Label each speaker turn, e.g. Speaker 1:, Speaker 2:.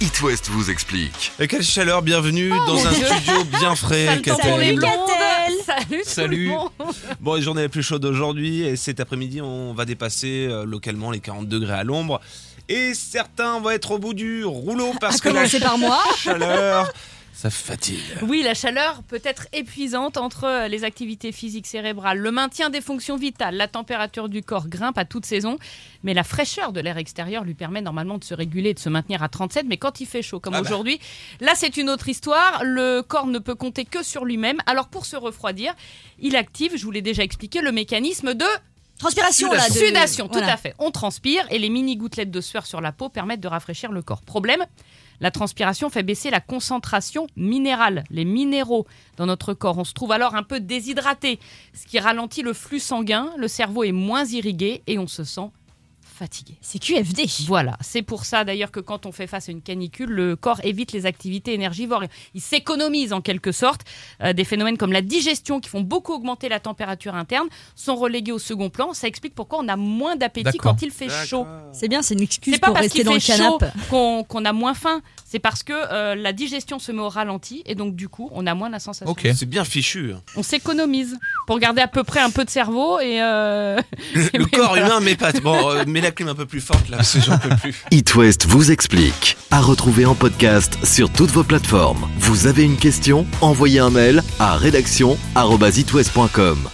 Speaker 1: It West vous explique.
Speaker 2: Et quelle chaleur, bienvenue
Speaker 3: Oh,
Speaker 2: dans un studio bien frais, Catel.
Speaker 3: les
Speaker 4: Salut.
Speaker 3: Salut, tout
Speaker 2: Salut.
Speaker 3: le monde.
Speaker 2: Bon, les journées les plus chaudes d'aujourd'hui et cet après-midi, on va dépasser euh, localement les 40 degrés à l'ombre. Et certains vont être au bout du rouleau parce
Speaker 4: À
Speaker 2: que la
Speaker 4: commencer par moi.
Speaker 2: chaleur, ça fatigue.
Speaker 3: Oui, la chaleur peut être épuisante entre les activités physiques cérébrales, le maintien des fonctions vitales, la température du corps grimpe à toute saison, mais la fraîcheur de l'air extérieur lui permet normalement de se réguler, de se maintenir à 37, mais quand il fait chaud comme
Speaker 2: Ah bah.
Speaker 3: aujourd'hui, là c'est une autre histoire, le corps ne peut compter que sur lui-même, alors pour se refroidir, il active, je vous l'ai déjà expliqué, le mécanisme de
Speaker 4: Transpiration là. de-
Speaker 3: Sudation, tout
Speaker 4: voilà.
Speaker 3: à fait. On transpire et les mini gouttelettes de sueur sur la peau permettent de rafraîchir le corps. Problème la transpiration fait baisser la concentration minérale, les minéraux dans notre corps. On se trouve alors un peu déshydraté, ce qui ralentit le flux sanguin, le cerveau est moins irrigué et on se sent fatigué.
Speaker 4: C'est QFD.
Speaker 3: Voilà, c'est pour ça d'ailleurs que quand on fait face à une canicule, le corps évite les activités énergivores. Il s'économise en quelque sorte. Euh, des phénomènes comme la digestion qui font beaucoup augmenter la température interne sont relégués au second plan. Ça explique pourquoi on a moins d'appétit quand il fait chaud.
Speaker 4: C'est bien, c'est une excuse
Speaker 3: C'est pas
Speaker 4: pour
Speaker 3: parce
Speaker 4: rester
Speaker 3: qu'il
Speaker 4: dans
Speaker 3: fait chaud qu'on a moins faim. C'est parce que euh, la digestion se met au ralenti et donc du coup on a moins la sensation.
Speaker 2: Ok. C'est bien fichu. hein.
Speaker 3: On s'économise pour garder à peu près un peu de cerveau et euh,
Speaker 2: Le, corps
Speaker 3: voilà.
Speaker 2: humain m'épate. Bon, euh, mets la clim un peu plus forte là, parce que j'en peux plus.
Speaker 1: It West vous explique. À retrouver en podcast sur toutes vos plateformes. Vous avez une question? Envoyez un mail à rédaction@itwest.com.